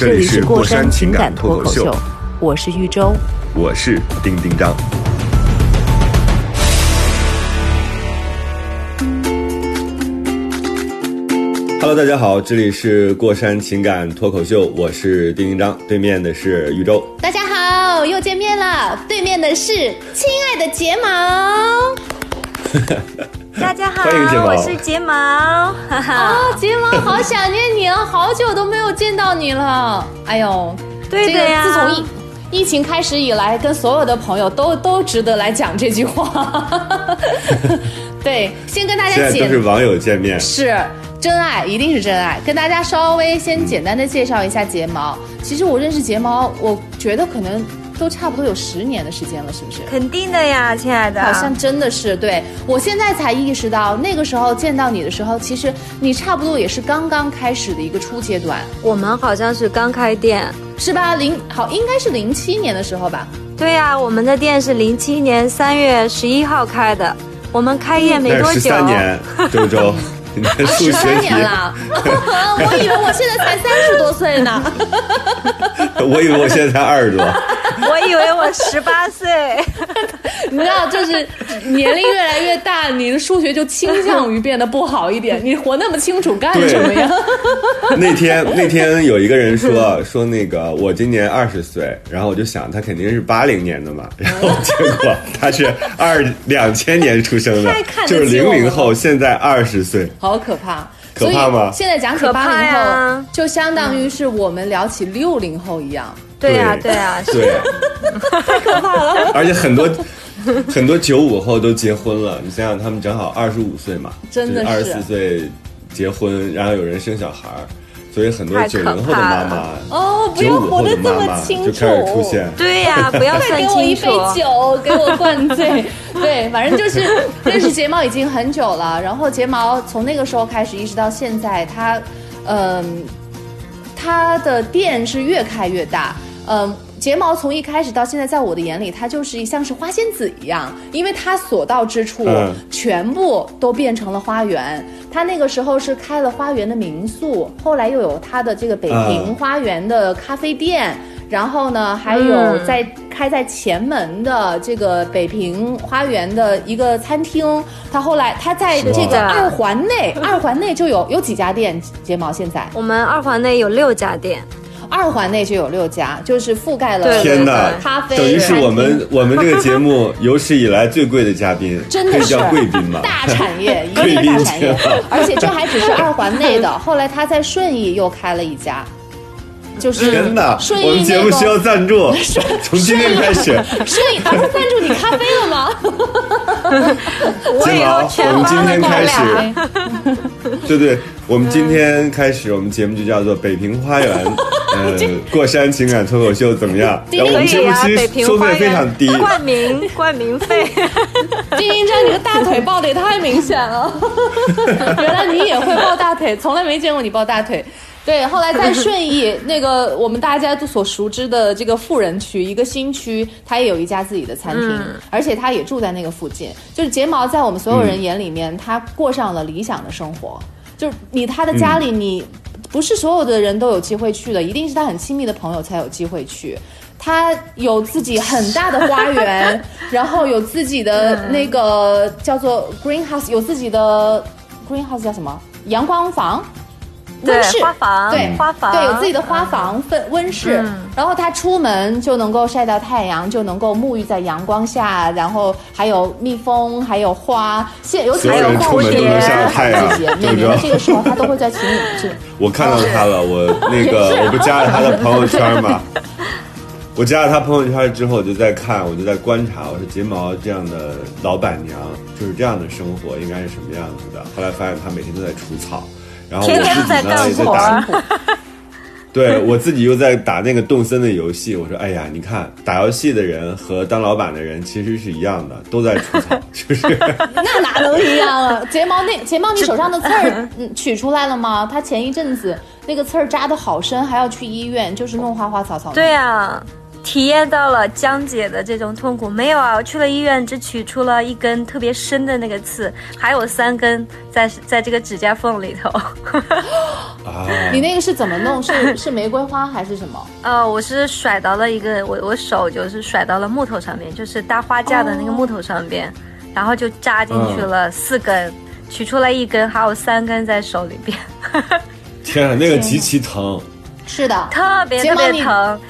这这里里是过山山情感感脱口秀我是豫州。我是丁丁张。Hello，大家好，这里是过山情感脱口秀，我是丁丁张，对面的是豫州。大家好，又见面了。对面的是亲爱的睫毛 大家好，欢迎睫毛我是睫毛，哈哈。啊，睫毛，好想念你啊，好久都没有见到你了。哎呦，这个对的呀自从疫疫情开始以来，跟所有的朋友都都值得来讲这句话。对，先跟大家简都是网友见面，是真爱，一定是真爱。跟大家稍微先简单的介绍一下睫毛。其实我认识睫毛，我觉得可能都差不多有十年的时间了，是不是？肯定的呀，亲爱的。好像真的是对我现在才意识到，那个时候见到你的时候，其实你差不多也是刚刚开始的一个初阶段，我们好像是刚开店。是吧？零好应该是零七年的时候吧？对呀，我们的店是零七年三月十一号开的，我们开业没多久十。三年，周周，十三，年了，我以为我现在才三十多岁呢。我以为我现在才二十多。我以为我 十八岁。你知道，就是年龄越来越大，你的数学就倾向于变得不好一点。你活那么清楚干什么呀？那天那天有一个人说说那个我今年二十岁，然后我就想他肯定是八零年的嘛，然后结果他是二两千年出生的就是零零后，现在二十岁。好可怕！可怕吗现在讲起可怕八零后，就相当于是我们聊起六零后一样。对呀，对对呀，是对，太可怕了。而且很多很多九五后都结婚了，你想想，他们正好二十五岁嘛，真的是二十四岁结婚，然后有人生小孩儿，所以很多九零后的妈妈，哦，不九要五后的活得这么妈妈清楚。就开始出现。对呀，不要快算给我一杯。酒，给我灌醉。对，反正就是认识睫毛已经很久了，然后睫毛从那个时候开始一直到现在，它，嗯、它的店是越开越大，嗯、睫毛从一开始到现在，在我的眼里，它就是像是花仙子一样，因为它所到之处，嗯全部都变成了花园。它那个时候是开了花园的民宿，后来又有它的这个北平嗯花园的咖啡店，然后呢，还有嗯在开在前门的这个北平花园的一个餐厅。它后来它在这个二环内，二环内就有有几家店，睫毛现在我们二环内有六家店，二环内就有六家，就是覆盖了天哪，咖啡，等于是我们 我们这个节目有史以来最贵的嘉宾，真的是。可以叫贵宾嘛？大产业，一贵宾大产业，而且这还只是二环内的。后来他在顺义又开了一家，就是真的，我们节目需要赞助，从今天开始，顺义，他不赞助你咖啡了吗？我以睫毛，后全我们今天开俩。始，对对，我们今天开始，我们节目就叫做北平花园，呃，过山情感脱口秀怎么样？然后我们节目其实收费非常低，冠名冠名费。丁丁章，你的大腿抱的也太明显了，原来你也会抱大腿，从来没见过你抱大腿。对，后来在顺义那个我们大家都所熟知的这个富人区一个新区，他也有一家自己的餐厅，而且他也住在那个附近。就是睫毛在我们所有人眼里面，他过上了理想的生活。就是你他的家里，你不是所有的人都有机会去的，一定是他很亲密的朋友才有机会去。他有自己很大的花园，然后有自己的那个叫做 greenhouse，有自己的 greenhouse 叫什么？阳光房。对温室花房对花房对，有自己的花房、分温室，嗯然后他出门就能够晒到太阳，就能够沐浴在阳光下，然后还有蜜蜂，还有花，现尤其所有人是蝴蝶出门都能晒到太阳季节，每对不对年的这个时候，他都会在群里去。我看到他了，我那个我不加了他的朋友圈嘛。我加了他朋友圈之后，我就在看，我就在观察，我说睫毛这样的老板娘，就是这样的生活应该是什么样子的。后来发现她每天都在除草，然后我天天自己呢也在活打，对我自己又在打那个动森的游戏，我说哎呀，你看打游戏的人和当老板的人其实是一样的，都在出草，就是那哪能一样啊？睫毛那睫毛，你手上的刺儿嗯取出来了吗？他前一阵子那个刺儿扎的好深，还要去医院，就是弄花花草草的。对啊，体验到了江姐的这种痛苦。没有啊，我去了医院，只取出了一根特别深的那个刺，还有三根在在这个指甲缝里头。啊，你那个是怎么弄？是 是玫瑰花还是什么？呃，我是甩到了一个我我手就是甩到了木头上面，就是搭花架的那个木头上边，然后就扎进去了四根，取出来一根，还有三根在手里边，天啊，那个极其疼，是的，特别特别疼。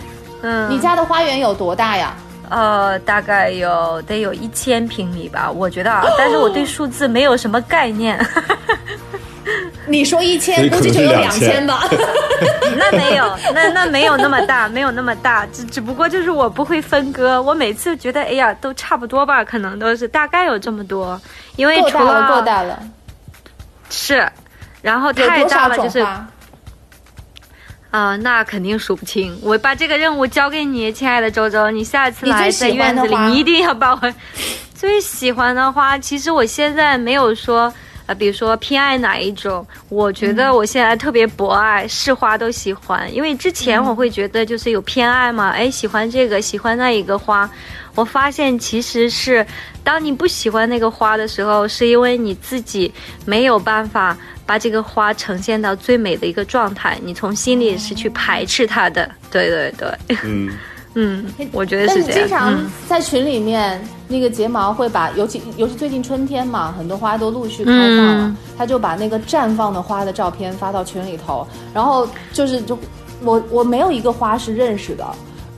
嗯，你家的花园有多大呀？呃，大概有得有一千平米吧，我觉得啊，但是我对数字没有什么概念。你说一千，估计就有两是2000千吧。那没有，那那没有那么大，没有那么大，只只不过就是我不会分割，我每次觉得哎呀都差不多吧，可能都是大概有这么多，因为除够大了，够大了。是，然后太大了就是啊、那肯定数不清。我把这个任务交给你，亲爱的周周，你下次来在院子里，花你一定要把我最喜欢的花。其实我现在没有说。呃，比如说偏爱哪一种，我觉嗯得我现在特别博爱，是花都喜欢。因为之前我会觉得就是有偏爱嘛，哎，喜欢这个，喜欢那一个花。我发现其实是，当你不喜欢那个花的时候，是因为你自己没有办法把这个花呈现到最美的一个状态，你从心里是去排斥它的。对对对，嗯，嗯，我觉得是这样。是经常嗯在群里面，那个睫毛会把，尤其尤其最近春天嘛，很多花都陆续开放了，嗯他就把那个绽放的花的照片发到群里头，然后就是就我我没有一个花是认识的。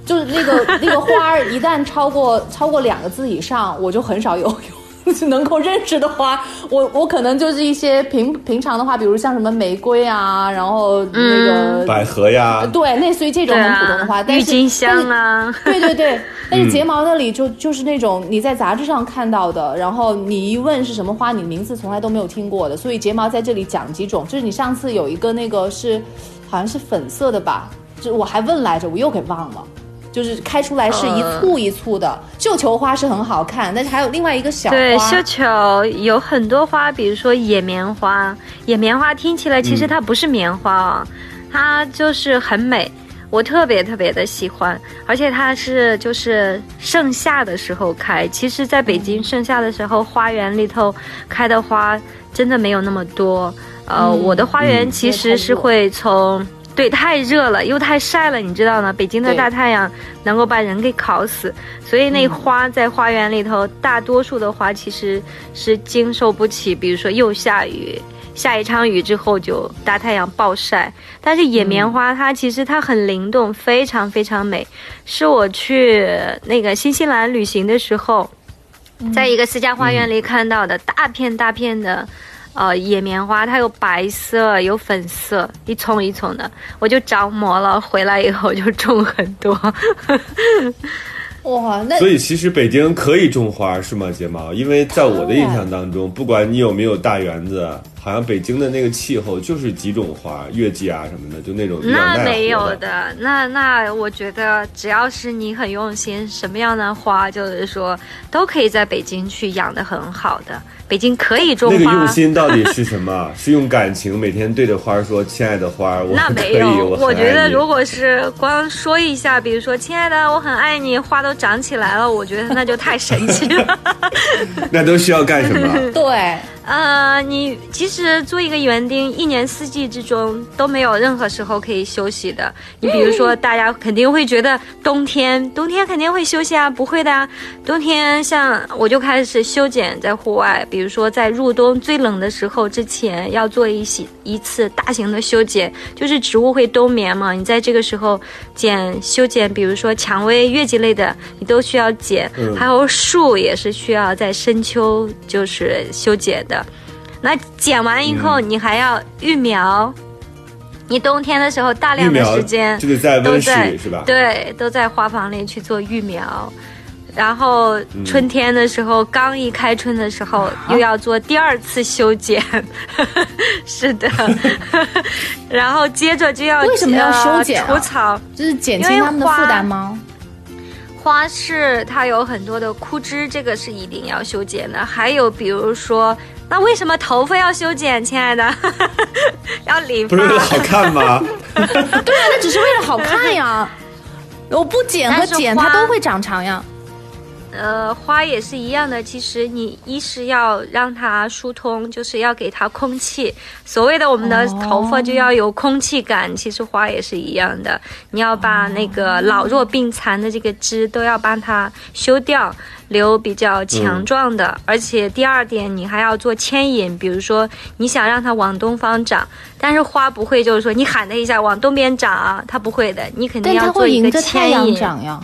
就是那个 那个花儿，一旦超过超过两个字以上，我就很少有 有能够认识的花。我我可能就是一些平平常的话，比如像什么玫瑰啊，然后那个、百合呀，对，类似于这种很普通的花，啊，但是郁金香啊，对对对，但是睫毛那里就就是那种你在杂志上看到的，然后你一问是什么花，你名字从来都没有听过的，所以睫毛在这里讲几种，就是你上次有一个那个是好像是粉色的吧，就我还问来着，我又给忘了。就是开出来是一簇一簇的，绣球花是很好看，但是还有另外一个小花，对，绣球有很多花，比如说野棉花。野棉花听起来其实它不是棉花啊，它就是很美，我特别特别的喜欢，而且它是就是盛夏的时候开。其实，在北京盛夏的时候，花园里头开的花真的没有那么多。呃，嗯我的花园嗯其实是会从。对，太热了，又太晒了，你知道吗？北京的大太阳能够把人给烤死，所以那花在花园里头，大多数的花其实是经受不起，比如说又下雨，下一场雨之后就大太阳暴晒。但是野棉花它其实它很灵动，非常非常美。是我去那个新西兰旅行的时候，在一个私家花园里看到的大片大片的。呃，野棉花它有白色，有粉色，一丛一丛的，我就着魔了。回来以后就种很多。哇，那所以其实北京可以种花是吗，睫毛？因为在我的印象当中，不管你有没有大园子，好像北京的那个气候就是几种花，月季啊什么的，就那种那没有的。那那我觉得只要是你很用心，什么样的花，就是说都可以在北京去养的很好的。北京可以种花，那个用心到底是什么？是用感情每天对着花说：“亲爱的花，我那很可以，没有，我我觉得如果是光说一下，比如说“亲爱的，我很爱你”，花都长起来了，我觉得那就太神奇了。那都需要干什么？对，呃，你其实做一个园丁，一年四季之中都没有任何时候可以休息的。你比如说，大家肯定会觉得冬天，冬天肯定会休息啊，不会的啊。冬天像我就开始修剪在户外，比如说在入冬最冷的时候之前要做一些一次大型的修剪，就是植物会冬眠嘛，你在这个时候剪修剪，比如说蔷薇、月季类的，你都需要剪，还有树也是需要在深秋就是修剪的。那剪完以后，嗯你还要育苗。你冬天的时候，大量的时间就得在温室都在里是吧？对，都在花房里去做育苗。然后春天的时候，刚一开春的时候，又要做第二次修剪，是的，然后接着就要为什么要修剪啊除草。就是减轻他们的负担吗？花是它有很多的枯枝，这个是一定要修剪的。还有比如说，那为什么头发要修剪，亲爱的？要理发不是为了。好看吗？对啊，那只是为了好看呀。我不剪和剪，它都会长长呀。呃，花也是一样的。其实你一是要让它疏通，就是要给它空气。所谓的我们的哦头发就要有空气感，其实花也是一样的。你要把那个老弱病残的这个枝都要帮它修掉。留比较强壮的，而且第二点，你还要做牵引，比如说你想让它往东方长，但是花不会，就是说你喊它一下往东边长啊，它不会的，你肯定要做一个会迎着太阳牵引。长呀。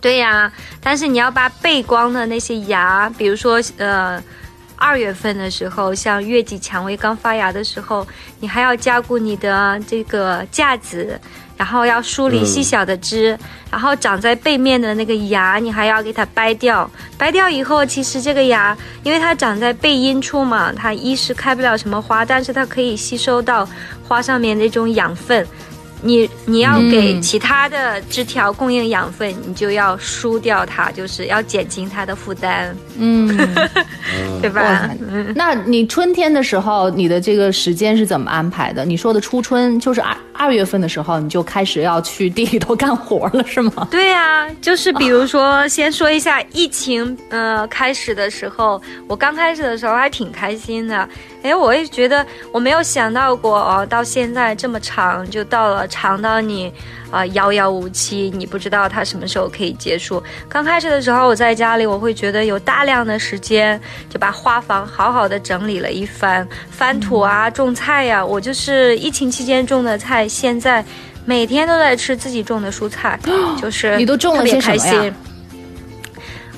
对呀，但是你要把背光的那些芽，比如说呃，二月份的时候，像月季蔷薇刚发芽的时候，你还要加固你的这个架子，然后要梳理细小的枝，然后长在背面的那个芽，你还要给它掰掉。掰掉以后，其实这个芽，因为它长在背阴处嘛，它一是开不了什么花，但是它可以吸收到花上面那种养分。你你要给嗯其他的枝条供应养分，你就要输掉它，就是要减轻它的负担，嗯，对吧哇？那你春天的时候，你的这个时间是怎么安排的？你说的初春就是二二月份的时候，你就开始要去地里头干活了，是吗？对呀、就是比如说，先说一下疫情，呃，开始的时候，我刚开始的时候还挺开心的，哎，我也觉得我没有想到过哦，到现在这么长，就到了长到你啊、遥遥无期，你不知道它什么时候可以结束。刚开始的时候，我在家里，我会觉得有大量的时间，就把花房好好的整理了一番，翻土啊，种菜呀、我就是疫情期间种的菜，现在。每天都在吃自己种的蔬菜，就是你都种了特别些什么呀开心。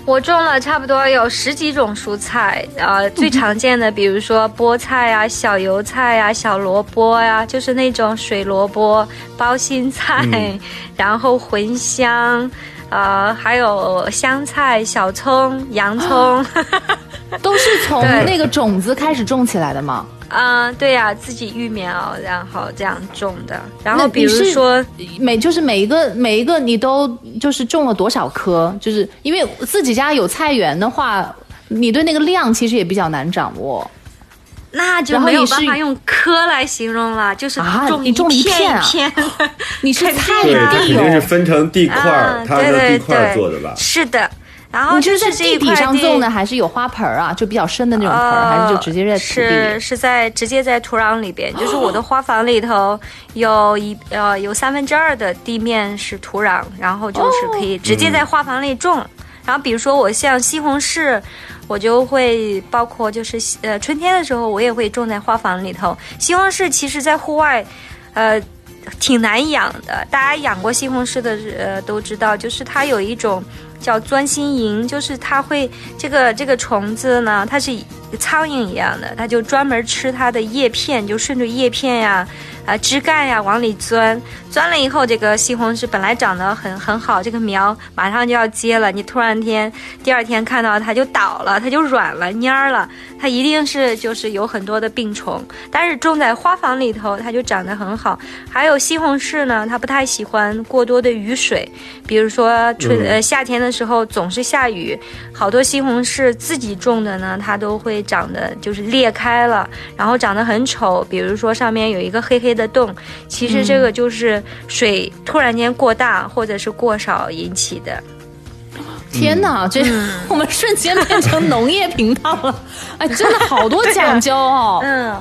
我种了差不多有十几种蔬菜，呃，最常见的比如说菠菜啊、小油菜啊、小萝卜呀、就是那种水萝卜、包心菜，嗯然后茴香，呃，还有香菜、小葱、洋葱。都是从那个种子开始种起来的吗？嗯、对呀、自己育苗，然后这样种的。然后比如说，每就是每一个每一个你都就是种了多少棵？就是因为自己家有菜园的话，你对那个量其实也比较难掌握那就没有办法用棵来形容了，就是啊种你种一片片啊片 你是菜对，它地肯定是哦，分成地块儿对对地块儿对做的吧？是的，然后你就是在地底这一块上种的，还是有花盆儿啊？就比较深的那种盆儿，还是就直接在土地里？是是在直接在土壤里边，就是我的 花房里头有一呃有三分之二的地面是土壤，然后就是可以直接在花房里种。然后比如说我像西红柿，我就会包括就是呃春天的时候我也会种在花房里头。西红柿其实在户外，呃。挺难养的，大家养过西红柿的呃都知道，就是它有一种叫钻心蝇，就是它会这个这个虫子呢，它是苍蝇一样的，它就专门吃它的叶片，就顺着叶片呀、枝干呀往里钻，钻了以后，这个西红柿本来长得很很好，这个苗马上就要结了，你突然天第二天看到它就倒了，它就软了蔫儿了，它一定是就是有很多的病虫，但是种在花房里头，它就长得很好。还有西红柿呢，它不太喜欢过多的雨水，比如说春、嗯呃夏天的时候总是下雨，好多西红柿自己种的呢，它都会长得就是裂开了，然后长得很丑。比如说上面有一个黑黑的洞，其实这个就是水突然间过大或者是过少引起的。天哪，这嗯 我们瞬间变成农业频道了。哎，真的好多 讲究哦。嗯，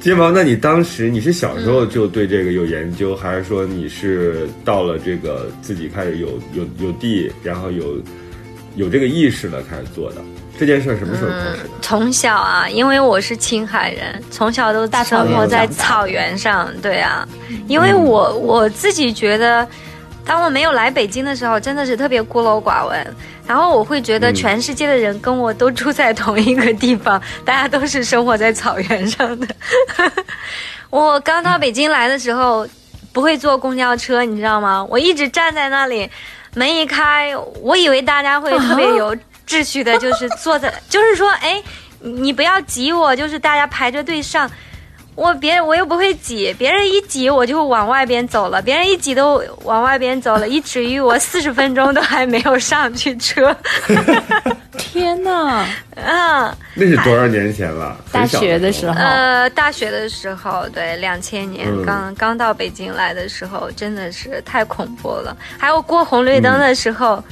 金毛，那你当时你是小时候就对这个有研究，还是说你是到了这个自己开始有有有地，然后有有这个意识了开始做的？这件事儿什么时候开始的？从小啊，因为我是青海人，从小都大生活在草原上。对啊，因为我我自己觉得，当我没有来北京的时候，真的是特别孤陋寡闻。然后我会觉得嗯全世界的人跟我都住在同一个地方，大家都是生活在草原上的。我刚到北京来的时候，不会坐公交车，你知道吗？我一直站在那里。门一开，我以为大家会特别有秩序的，就是坐在，就是说，哎，你不要挤我，就是大家排着队上。我别我又不会挤，别人一挤我就往外边走了，别人一挤都往外边走了，以至于我四十分钟都还没有上去车。天哪！啊，那是多少年前了？大学的时候，呃，大学的时候，对，两千年嗯刚刚到北京来的时候，真的是太恐怖了。还有过红绿灯的时候，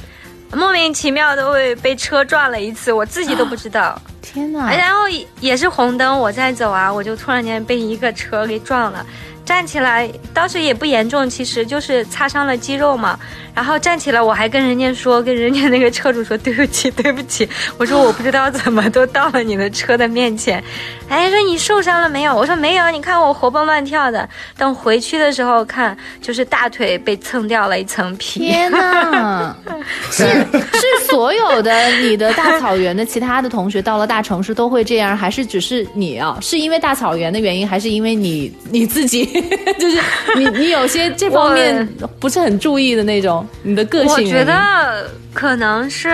莫名其妙的会被车撞了一次，我自己都不知道。天哪！然后也是红灯，我在走啊，我就突然间被一个车给撞了。站起来，当时也不严重，其实就是擦伤了肌肉嘛。然后站起来，我还跟人家说，跟人家那个车主说对不起，对不起。我说我不知道怎么都到了你的车的面前。哎，说你受伤了没有？我说没有，你看我活蹦乱跳的。等回去的时候看，就是大腿被蹭掉了一层皮。天哪！是是所有的你的大草原的其他的同学到了大城市都会这样，还是只是你啊？是因为大草原的原因，还是因为你你自己 就是你你有些 这方面不是很注意的那种，你的个性我觉得可能是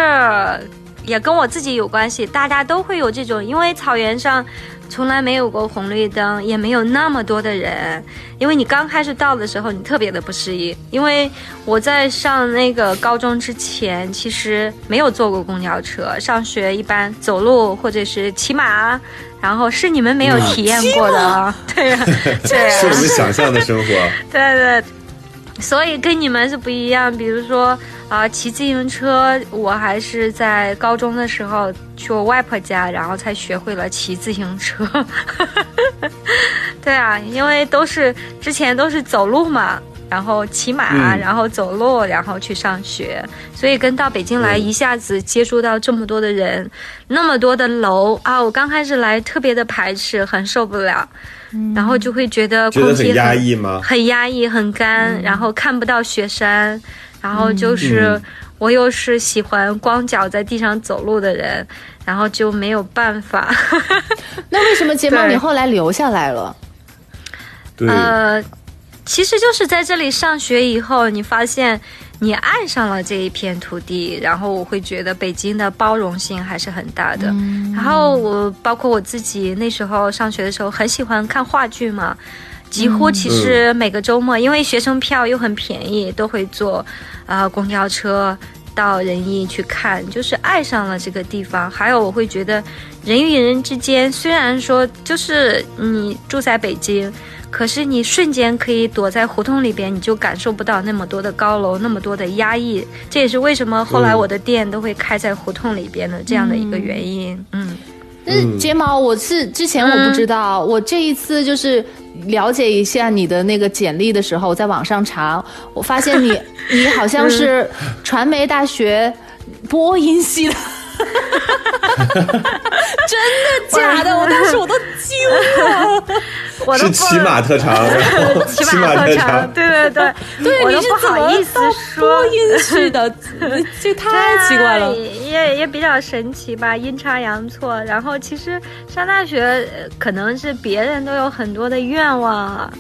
也跟我自己有关系，大家都会有这种，因为草原上从来没有过红绿灯，也没有那么多的人。因为你刚开始到的时候，你特别的不适应。因为我在上那个高中之前，其实没有坐过公交车，上学一般走路或者是骑马。然后是你们没有体验过的啊，对呀、对呀、是我们想象的生活。对对，所以跟你们是不一样。比如说啊、骑自行车，我还是在高中的时候去我外婆家，然后才学会了骑自行车。对啊，因为都是之前都是走路嘛。然后骑马，嗯然后走路，然后去上学，所以跟到北京来，嗯一下子接触到这么多的人，那么多的楼啊！我刚开始来特别的排斥，很受不了，然后就会觉得觉空气得很压抑吗？很压抑，很干，然后看不到雪山，然后就是、嗯我又是喜欢光脚在地上走路的人，然后就没有办法。那为什么睫毛你后来留下来了？对，呃，其实就是在这里上学以后，你发现你爱上了这一片土地，然后我会觉得北京的包容性还是很大的。然后我包括我自己那时候上学的时候，很喜欢看话剧嘛。几乎其实每个周末，因为学生票又很便宜，都会坐，呃，公交车到仁义去看，就是爱上了这个地方。还有，我会觉得人与人之间，虽然说就是你住在北京，可是你瞬间可以躲在胡同里边，你就感受不到那么多的高楼，那么多的压抑。这也是为什么后来嗯我的店都会开在胡同里边的这样的一个原因。嗯，但是睫毛，我是之前我不知道，我这一次就是了解一下你的那个简历的时候，在网上查，我发现你 你好像是传媒大学播音系的。真的假的？我当时我都惊了。我都不是骑马特长，骑 骑马特长长，，对对对，对，我都不好意思说播。音系的？这太奇怪了。也也比较神奇吧，阴差阳错。然后其实上大学呃可能是别人都有很多的愿望啊，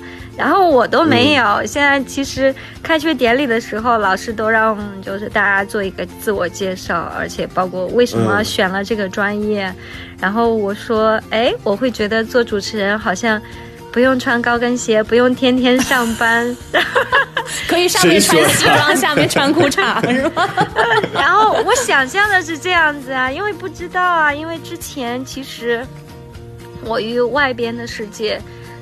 然后我都没有。现在其实开学典礼的时候，老师都让就是大家做一个自我介绍，而且包括为什么嗯选了这个专业。然后我说，哎，我会觉得做主持人好像。不用穿高跟鞋，不用天天上班，可以上面穿西装，下面穿裤衩，是吧？然后我想象的是这样子啊，因为不知道啊，因为之前其实我与外边的世界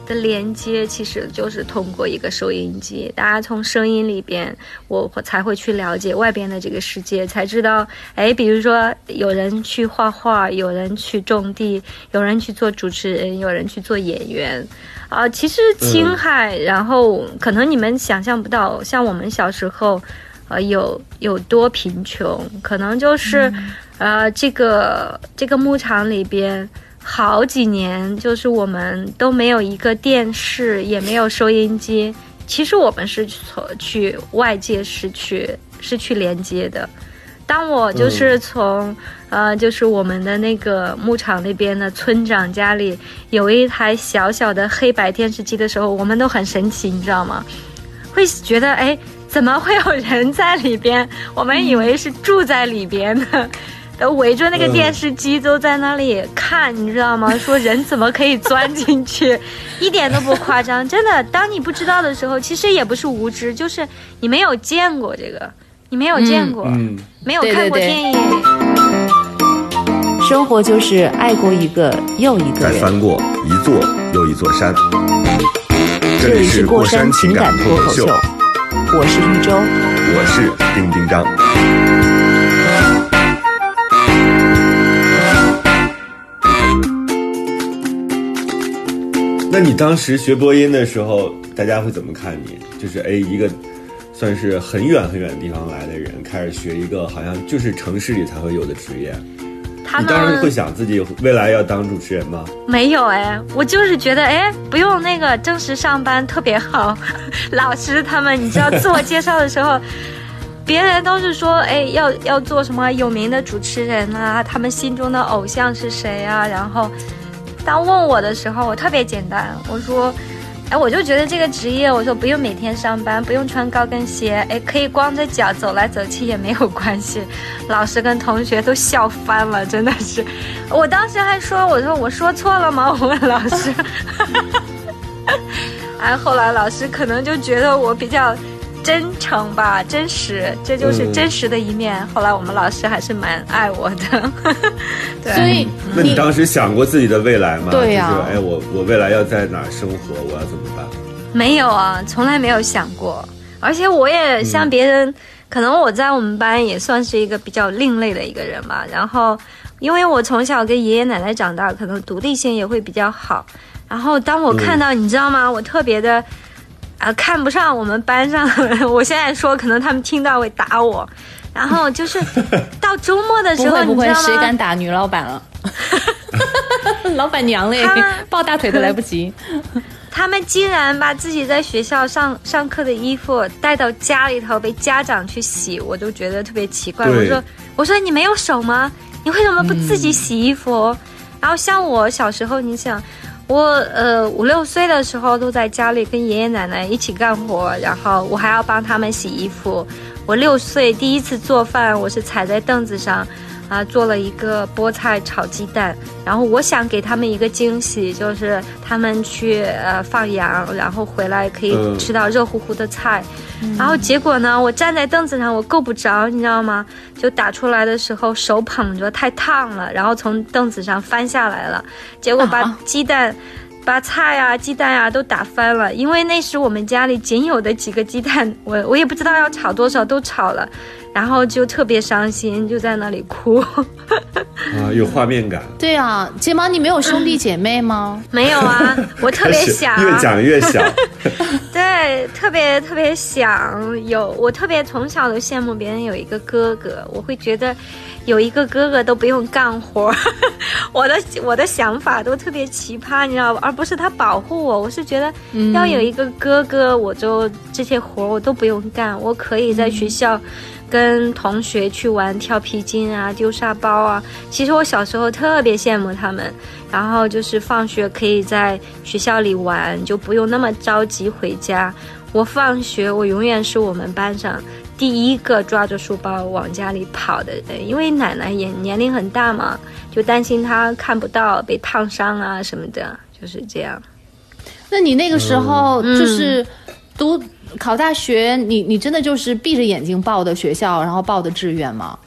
的连接，其实就是通过一个收音机，大家从声音里边，我才会去了解外边的这个世界，才知道，哎，比如说有人去画画，有人去种地，有人去做主持人，有人去做演员。啊、其实青海，然后可能你们想象不到，像我们小时候，呃，有有多贫穷，可能就是，呃，这个这个牧场里边好几年，就是我们都没有一个电视，也没有收音机。其实我们是从去外界是去是去连接的。当我就是从、呃，就是我们的那个牧场那边的村长家里有一台小小的黑白电视机的时候，我们都很神奇，你知道吗？会觉得哎，怎么会有人在里边？我们以为是住在里边的。都围着那个电视机都在那里看，你知道吗？说人怎么可以钻进去，一点都不夸张，真的。当你不知道的时候，其实也不是无知，就是你没有见过这个，你没有见过，嗯，没有看过对对对电影。生活就是爱过一个又一个人。再翻过一座又一座山。这里是过山情感脱口秀，我是一周。我是丁丁张。那你当时学播音的时候，大家会怎么看你？就是哎，一个算是很远很远的地方来的人，开始学一个好像就是城市里才会有的职业。他你当时会想自己未来要当主持人吗？没有哎，我就是觉得哎，不用那个正式上班特别好。老师他们，你知道自我介绍的时候，别人都是说哎要要做什么有名的主持人啊，他们心中的偶像是谁啊？然后当问我的时候，我特别简单，我说。哎，我就觉得这个职业，我说不用每天上班，不用穿高跟鞋，哎，可以光着脚走来走去也没有关系。老师跟同学都笑翻了，真的是。我当时还说，我说我说错了吗？我问老师。哎，后来老师可能就觉得我比较真诚吧，真实，这就是嗯真实的一面。后来我们老师还是蛮爱我的。对，所以那你当时想过自己的未来吗？对呀就是哎，我我未来要在哪儿生活？我要怎么办？没有啊，从来没有想过。而且我也像别人，可能我在我们班也算是一个比较另类的一个人吧。然后，因为我从小跟爷爷奶奶长大，可能独立性也会比较好。然后，当我看到，你知道吗？我特别的啊、看不上我们班上的人。我现在说，可能他们听到会打我。然后就是 到周末的时候，不会不会你知，道吗？谁敢打女老板了？老板娘嘞他，抱大腿都来不及。他们竟然把自己在学校上上课的衣服带到家里头被家长去洗，我都觉得特别奇怪。我说我说你没有手吗？你为什么不自己洗衣服？然后像我小时候，你想。我呃五六岁的时候都在家里跟爷爷奶奶一起干活，然后我还要帮他们洗衣服。我六岁第一次做饭，我是踩在凳子上，啊，做了一个菠菜炒鸡蛋。然后我想给他们一个惊喜，就是他们去呃放羊，然后回来可以嗯吃到热乎乎的菜。然后结果呢，我站在凳子上，我够不着，你知道吗？就打出来的时候手捧着太烫了，然后从凳子上翻下来了，结果把啊鸡蛋。把菜啊、鸡蛋啊都打翻了，因为那时我们家里仅有的几个鸡蛋，我我也不知道要炒多少，都炒了，然后就特别伤心，就在那里哭。啊，有画面感。对啊，睫毛，你没有兄弟姐妹吗？没有啊，我特别想，越讲越想。对，特别特别想有，我特别从小都羡慕别人有一个哥哥，我会觉得有一个哥哥都不用干活，我的我的想法都特别奇葩，你知道吧？而不是他保护我，我是觉得要有一个哥哥，我就这些活我都不用干，我可以在学校。跟同学去玩跳皮筋啊、丢沙包啊，其实我小时候特别羡慕他们。然后就是放学可以在学校里玩，就不用那么着急回家。我放学，我永远是我们班上第一个抓着书包往家里跑的人，因为奶奶也年龄很大嘛，就担心她看不到被烫伤啊什么的，就是这样。那你那个时候嗯就是读考大学，你你真的就是闭着眼睛报的学校，然后报的志愿吗？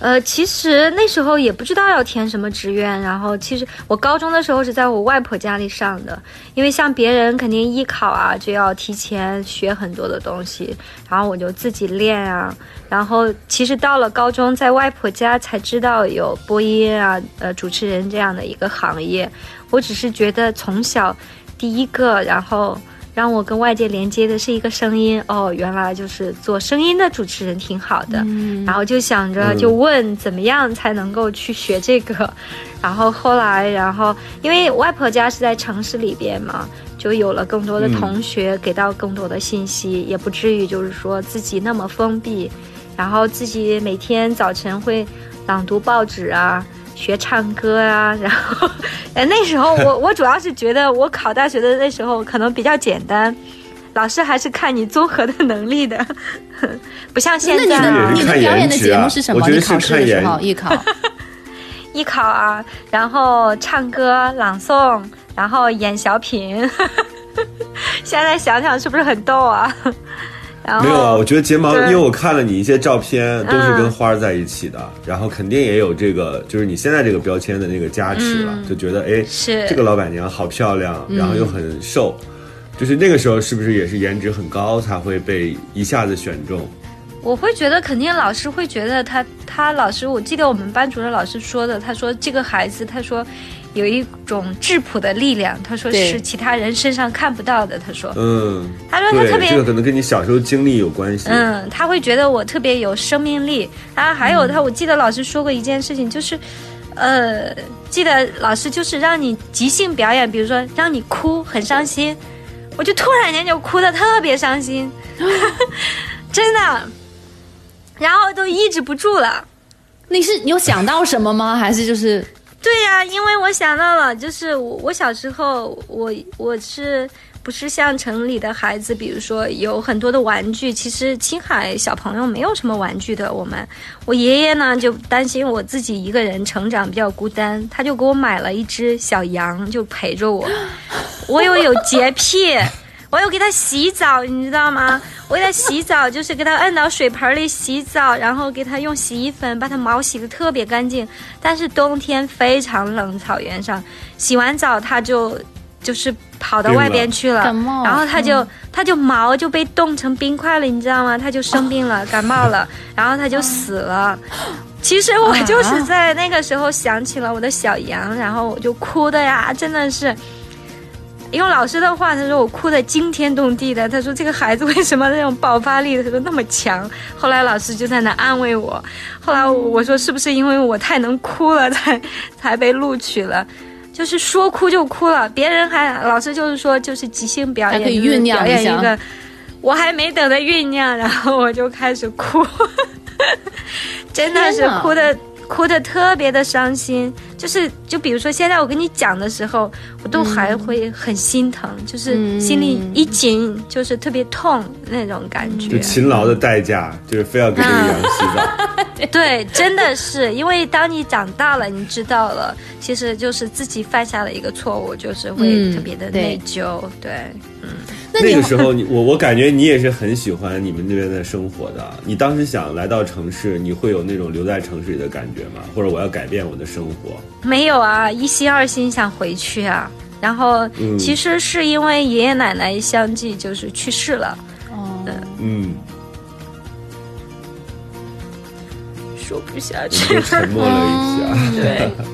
呃，其实那时候也不知道要填什么志愿，然后其实我高中的时候是在我外婆家里上的，因为像别人肯定艺考啊就要提前学很多的东西，然后我就自己练啊，然后其实到了高中在外婆家才知道有播音啊、呃主持人这样的一个行业，我只是觉得从小第一个，然后。让我跟外界连接的是一个声音。哦，原来就是做声音的主持人挺好的，然后就想着就问怎么样才能够去学这个，然后后来然后因为外婆家是在城市里边嘛，就有了更多的同学给到更多的信息，也不至于就是说自己那么封闭，然后自己每天早晨会朗读报纸啊。学唱歌啊，然后，呃，那时候我 我主要是觉得我考大学的那时候可能比较简单，老师还是看你综合的能力的，不像现那你在啊的你的看表演的节目是什么？我觉得你考试的时候艺考，艺考啊，然后唱歌、朗诵，然后演小品。现在想想是不是很逗啊？然后没有啊，我觉得睫毛，因为我看了你一些照片，都是跟嗯花儿在一起的，然后肯定也有这个，就是你现在这个标签的那个加持了，就觉得哎，是。这个老板娘好漂亮，然后又很瘦，就是那个时候是不是也是颜值很高才会被一下子选中？我会觉得，肯定老师会觉得他他老师，我记得我们班主任老师说的，他说这个孩子，他说有一种质朴的力量，他说是其他人身上看不到的。他说，嗯，他说他特，别这个可能跟你小时候经历有关系。嗯，他会觉得我特别有生命力。然后还有他，我记得老师说过一件事情，就是，呃，记得老师就是让你即兴表演，比如说让你哭，很伤心，我就突然间就哭的特别伤心，真的，然后都抑制不住了。你是有想到什么吗？还是就是对呀、因为我想到了，就是我我小时候，我我是不是像城里的孩子，比如说有很多的玩具，其实青海小朋友没有什么玩具的。我们我爷爷呢就担心我自己一个人成长比较孤单，他就给我买了一只小羊，就陪着我。我又有洁癖。我又给它洗澡，你知道吗？我给它洗澡，就是给它摁到水盆里洗澡，然后给它用洗衣粉把它毛洗得特别干净。但是冬天非常冷，草原上洗完澡它就就是跑到外边去了，感冒然后它就、它就毛就被冻成冰块了，你知道吗？它就生病了，感冒了，然后它就死了。其实我就是在那个时候想起了我的小羊，然后我就哭的呀，真的是。用老师的话，他说我哭得惊天动地的。他说这个孩子为什么那种爆发力，他说那么强。后来老师就在那安慰我。后来我说是不是因为我太能哭了，才 才被录取了？就是说哭就哭了，别人还老师就是说就是即兴表演，可以酝酿一下表演一个。我还没等他酝酿，然后我就开始哭，真的是哭的哭的特别的伤心。就是就比如说现在我跟你讲的时候，我都还会很心疼，就是心里一紧，就是特别痛那种感觉。就勤劳的代价，就是非要给这个羊洗澡。对，真的是因为当你长大了，你知道了，其实就是自己犯下了一个错误，就是会嗯特别的内疚。对，那那个时候你我我感觉你也是很喜欢你们那边的生活的。你当时想来到城市，你会有那种留在城市里的感觉吗？或者我要改变我的生活？没有啊，一心二心想回去啊。然后嗯其实是因为爷爷奶奶相继就是去世了，哦，嗯，说不下去。沉默了一下。对，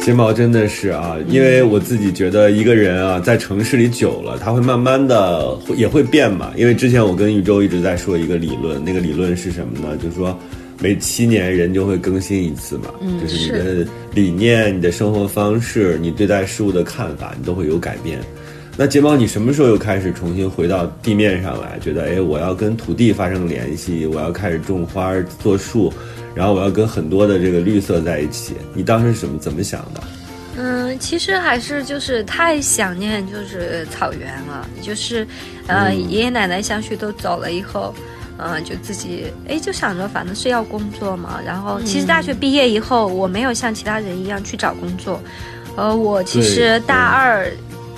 睫毛真的是啊，因为我自己觉得一个人啊，在城市里久了，他会慢慢的也会变嘛。因为之前我跟宇宙一直在说一个理论，那个理论是什么呢？就是说每七年人就会更新一次嘛，就是你的理念、你的生活方式、你对待事物的看法，你都会有改变。那睫毛，你什么时候又开始重新回到地面上来？觉得哎，我要跟土地发生联系，我要开始种花做树，然后我要跟很多的这个绿色在一起。你当时是怎么怎么想的？嗯，其实还是就是太想念就是草原了，就是呃、爷爷奶奶相续都走了以后。嗯，就自己哎，就想着反正是要工作嘛。然后其实大学毕业以后，我没有像其他人一样去找工作，呃，我其实大二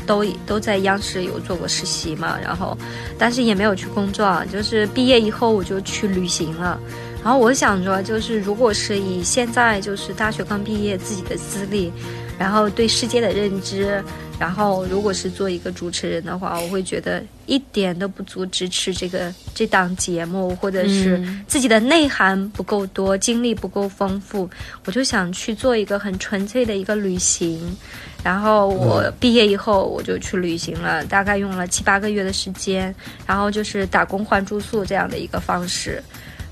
都都在央视有做过实习嘛，然后但是也没有去工作，啊就是毕业以后我就去旅行了。然后我想着，就是如果是以现在就是大学刚毕业自己的资历，然后对世界的认知，然后如果是做一个主持人的话，我会觉得一点都不足支持这个这档节目，或者是自己的内涵不够多，经历不够丰富，我就想去做一个很纯粹的一个旅行。然后我毕业以后我就去旅行了，大概用了七八个月的时间，然后就是打工换住宿这样的一个方式。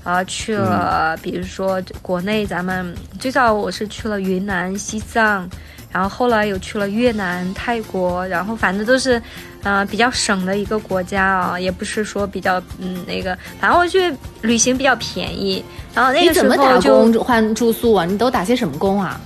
啊、去了，比如说国内咱们最早我是去了云南、西藏，然后后来又去了越南、泰国，然后反正都是，呃，比较省的一个国家啊，也不是说比较嗯那个，反正我去旅行比较便宜，然后那个时你怎么打候就工换住宿啊？你都打些什么工啊？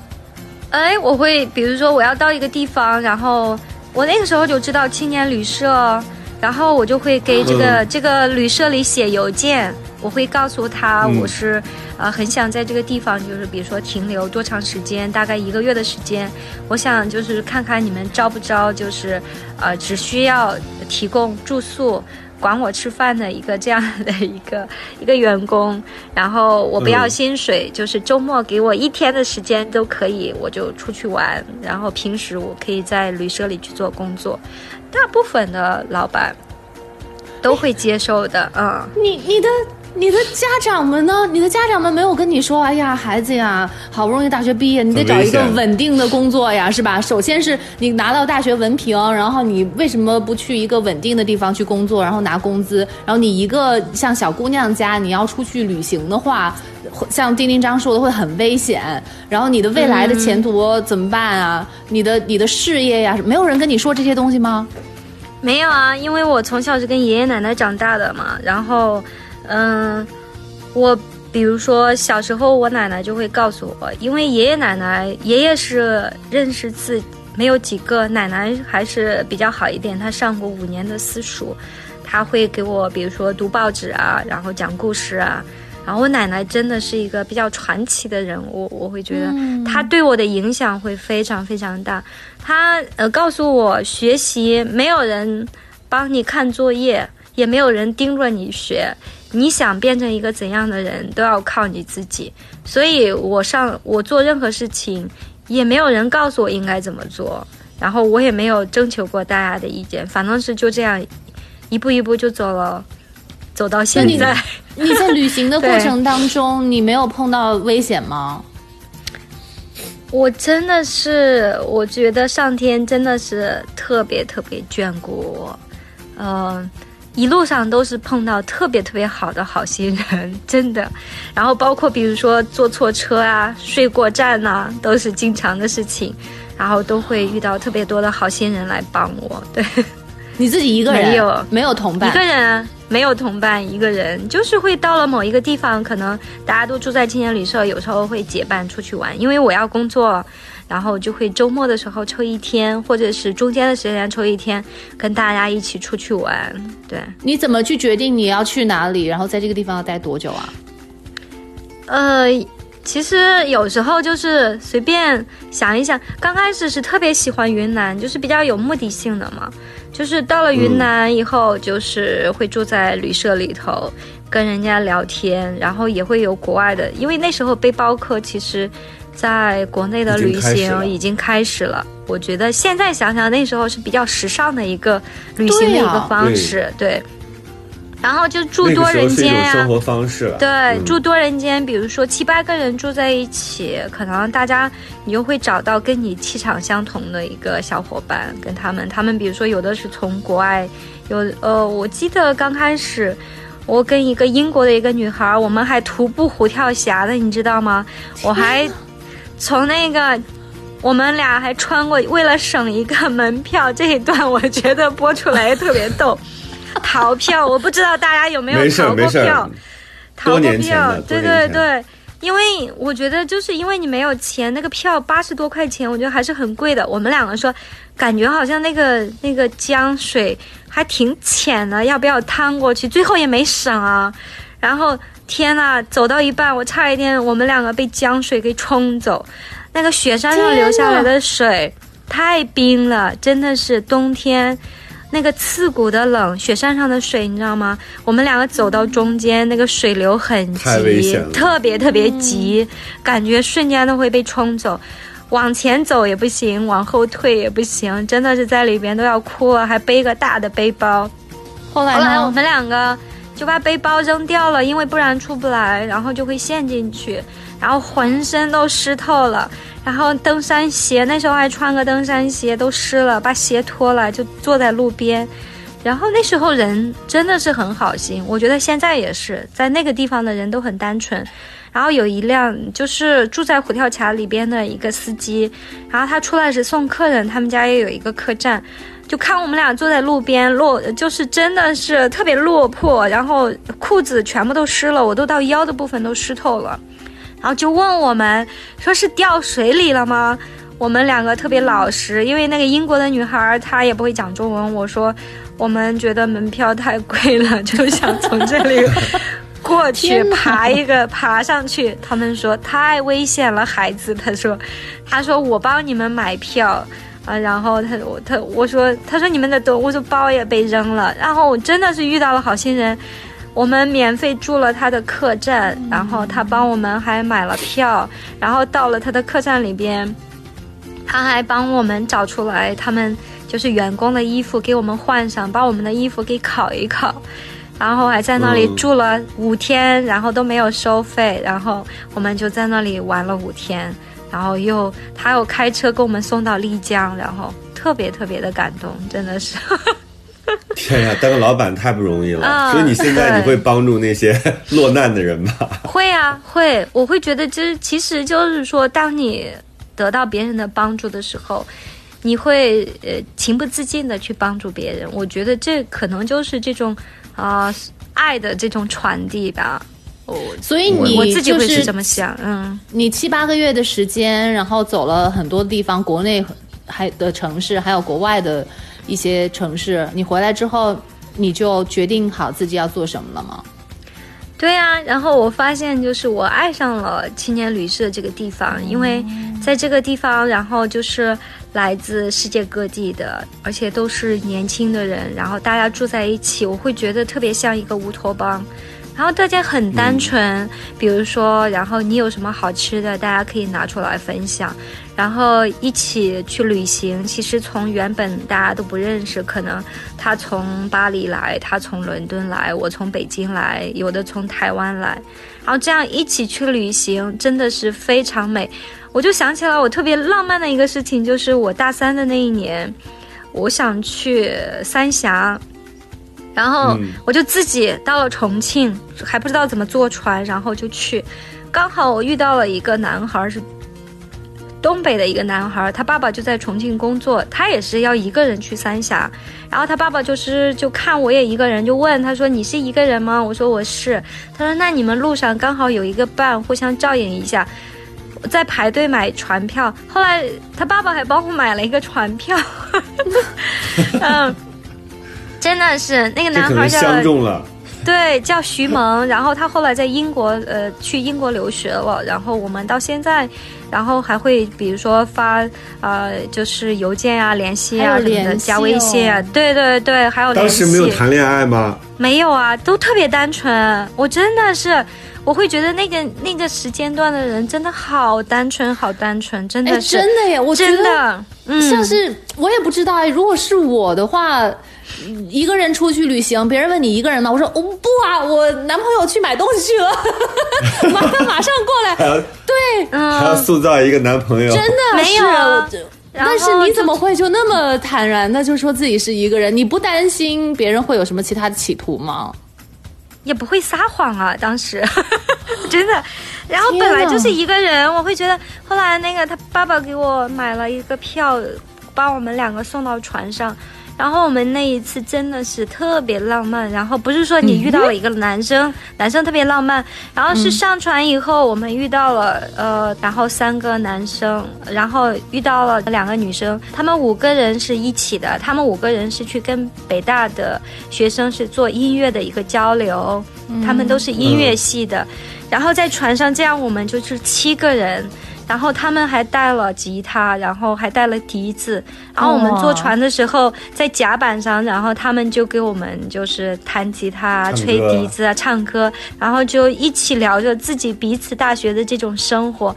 哎，我会比如说我要到一个地方，然后我那个时候就知道青年旅社，然后我就会给这个、这个旅社里写邮件，我会告诉他嗯我是、呃很想在这个地方，就是比如说停留多长时间，大概一个月的时间，我想就是看看你们招不招，就是呃只需要提供住宿。管我吃饭的一个这样的一个一个员工，然后我不要嗯薪水，就是周末给我一天的时间都可以，我就出去玩。然后平时我可以在旅社里去做工作，大部分的老板都会接受的，嗯。你你的你的家长们呢？你的家长们没有跟你说，哎呀，孩子呀，好不容易大学毕业，你得找一个稳定的工作呀，是吧？首先是你拿到大学文凭，然后你为什么不去一个稳定的地方去工作，然后拿工资？然后你一个像小姑娘家，你要出去旅行的话。会像丁丁章说的会很危险，然后你的未来的前途怎么办啊？你的你的事业呀，没有人跟你说这些东西吗？没有啊，因为我从小是跟爷爷奶奶长大的嘛，然后，嗯，我比如说小时候，我奶奶就会告诉我，因为爷爷奶奶，爷爷是认识字没有几个，奶奶还是比较好一点，她上过五年的私塾，她会给我比如说读报纸啊，然后讲故事啊。然后我奶奶真的是一个比较传奇的人物，我会觉得她对我的影响会非常非常大。她呃告诉我，学习没有人帮你看作业，也没有人盯着你学。你想变成一个怎样的人，都要靠你自己。所以我上我做任何事情，也没有人告诉我应该怎么做，然后我也没有征求过大家的意见，反正是就这样一步一步就走了，走到现在。你在旅行的过程当中，你没有碰到危险吗？我真的是，我觉得上天真的是特别特别眷顾我，嗯、一路上都是碰到特别特别好的好心人，真的。然后包括比如说坐错车啊、睡过站呐、都是经常的事情。然后都会遇到特别多的好心人来帮我，对，你自己一个人？没有。没有同伴？一个人没有同伴，一个人。就是会到了某一个地方，可能大家都住在青年旅社，有时候会结伴出去玩，因为我要工作，然后就会周末的时候抽一天，或者是中间的时间抽一天，跟大家一起出去玩。对，你怎么去决定你要去哪里，然后在这个地方要待多久啊？呃，其实有时候就是随便想一想，刚开始是特别喜欢云南，就是比较有目的性的嘛。就是到了云南以后，就是会住在旅社里头，跟人家聊天，然后也会有国外的，因为那时候背包客其实在国内的旅行已经开始了。我觉得现在想想，那时候是比较时尚的一个旅行的一个方式，对。然后就住多人间呀、种生活方式了。对，嗯住多人间，比如说七八个人住在一起，可能大家你就会找到跟你气场相同的一个小伙伴，跟他们，他们比如说有的是从国外，有呃，我记得刚开始。我跟一个英国的一个女孩，我们还徒步虎跳峡的，你知道吗？我还从那个，我们俩还穿过，为了省一个门票，这一段我觉得播出来特别逗。逃票，我不知道大家有没有逃过票。逃过票，对对对，因为我觉得就是因为你没有钱，那个票八十多块钱，我觉得还是很贵的。我们两个说，感觉好像那个那个江水还挺浅的，要不要趟过去？最后也没省啊。然后天呐，走到一半，我差一点我们两个被江水给冲走，那个雪山上流下来的水太冰了，真的是冬天。那个刺骨的冷，雪山上的水，你知道吗？我们两个走到中间，那个水流很急，特别特别急，感觉瞬间都会被冲走。往前走也不行，往后退也不行，真的是在里边都要哭了，还背个大的背包。后来呢？后来我们两个就把背包扔掉了，因为不然出不来，然后就会陷进去，然后浑身都湿透了，然后登山鞋那时候还穿个登山鞋都湿了，把鞋脱了就坐在路边，然后那时候人真的是很好心，我觉得现在也是，在那个地方的人都很单纯。然后有一辆就是住在虎跳峡里边的一个司机，然后他出来是送客人，他们家也有一个客栈，就看我们俩坐在路边落，就是真的是特别落魄，然后裤子全部都湿了，我都到腰的部分都湿透了，然后就问我们说是掉水里了吗？我们两个特别老实，因为那个英国的女孩她也不会讲中文，我说我们觉得门票太贵了，就想从这里。过去爬一个爬上去，他们说太危险了，孩子。他说，他说我帮你们买票啊，然后他我他我说他说你们的东我说包也被扔了，然后我真的是遇到了好心人，我们免费住了他的客栈，然后他帮我们还买了票，然后到了他的客栈里边，他还帮我们找出来他们就是员工的衣服给我们换上，把我们的衣服给烤一烤。然后还在那里住了五天，然后都没有收费，然后我们就在那里玩了五天，然后又他又开车给我们送到丽江，然后 特别特别的感动，真的是。天呀，当个老板太不容易了，啊所以你现在你会帮助那些 落难的人吗？会啊，会，我会觉得就是其实就是说，当你得到别人的帮助的时候，你会呃情不自禁的去帮助别人。我觉得这可能就是这种啊、爱的这种传递吧。我所以你我自己就是这么想，嗯。你七八个月的时间，然后走了很多地方，国内还的城市，还有国外的一些城市。你回来之后，你就决定好自己要做什么了吗？对呀、然后我发现就是我爱上了青年旅社这个地方，因为在这个地方，然后就是来自世界各地的，而且都是年轻的人，然后大家住在一起，我会觉得特别像一个乌托邦。然后大家很单纯，比如说，然后你有什么好吃的，大家可以拿出来分享，然后一起去旅行。其实从原本大家都不认识，可能他从巴黎来，他从伦敦来，我从北京来，有的从台湾来，然后这样一起去旅行，真的是非常美。我就想起来我特别浪漫的一个事情，就是我大三的那一年，我想去三峡。然后嗯我就自己到了重庆，还不知道怎么坐船，然后就去。刚好我遇到了一个男孩，是东北的一个男孩，他爸爸就在重庆工作，他也是要一个人去三峡。然后他爸爸就是就看我也一个人，就问他说：“你是一个人吗？”我说：“我是。”他说：“那你们路上刚好有一个伴，互相照应一下。”在排队买船票，后来他爸爸还帮我买了一个船票。嗯，真的是那个男孩叫相中了。对，叫徐萌，然后他后来在英国，呃，去英国留学了，然后我们到现在，然后还会比如说发，呃，就是邮件啊、联系啊什么的，加微信对对对，还有联当系。时没有谈恋爱吗？没有啊，都特别单纯。我真的是，我会觉得那个那个时间段的人真的好单纯，好单纯，真哎，的是，真的耶，我觉得真的，嗯，像是我也不知道哎，如果是我的话。一个人出去旅行，别人问你一个人吗？我说哦不啊，我男朋友去买东西去了，马上马上过来。对，还要塑造一个男朋友？真的没有但是你怎么会就那么坦然的就说自己是一个人？你不担心别人会有什么其他的企图吗？也不会撒谎啊，当时 真的。然后本来就是一个人，我会觉得，后来那个他爸爸给我买了一个票，把我们两个送到船上。然后我们那一次真的是特别浪漫，然后不是说你遇到了一个男生，男生特别浪漫，然后是上船以后我们遇到了呃，然后三个男生，然后遇到了两个女生，他们五个人是一起的，他们五个人是去跟北大的学生是做音乐的一个交流，他们都是音乐系的，然后在船上这样我们就是七个人。然后他们还带了吉他，然后还带了笛子。然后我们坐船的时候，在甲板上，然后他们就给我们就是弹吉他啊、吹笛子啊、唱歌，然后就一起聊着自己彼此大学的这种生活。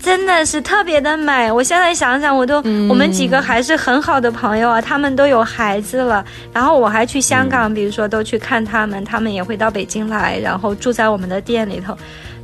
真的是特别的美，我现在想想，我都、我们几个还是很好的朋友啊，他们都有孩子了，然后我还去香港，比如说都去看他们，他们也会到北京来，然后住在我们的店里头，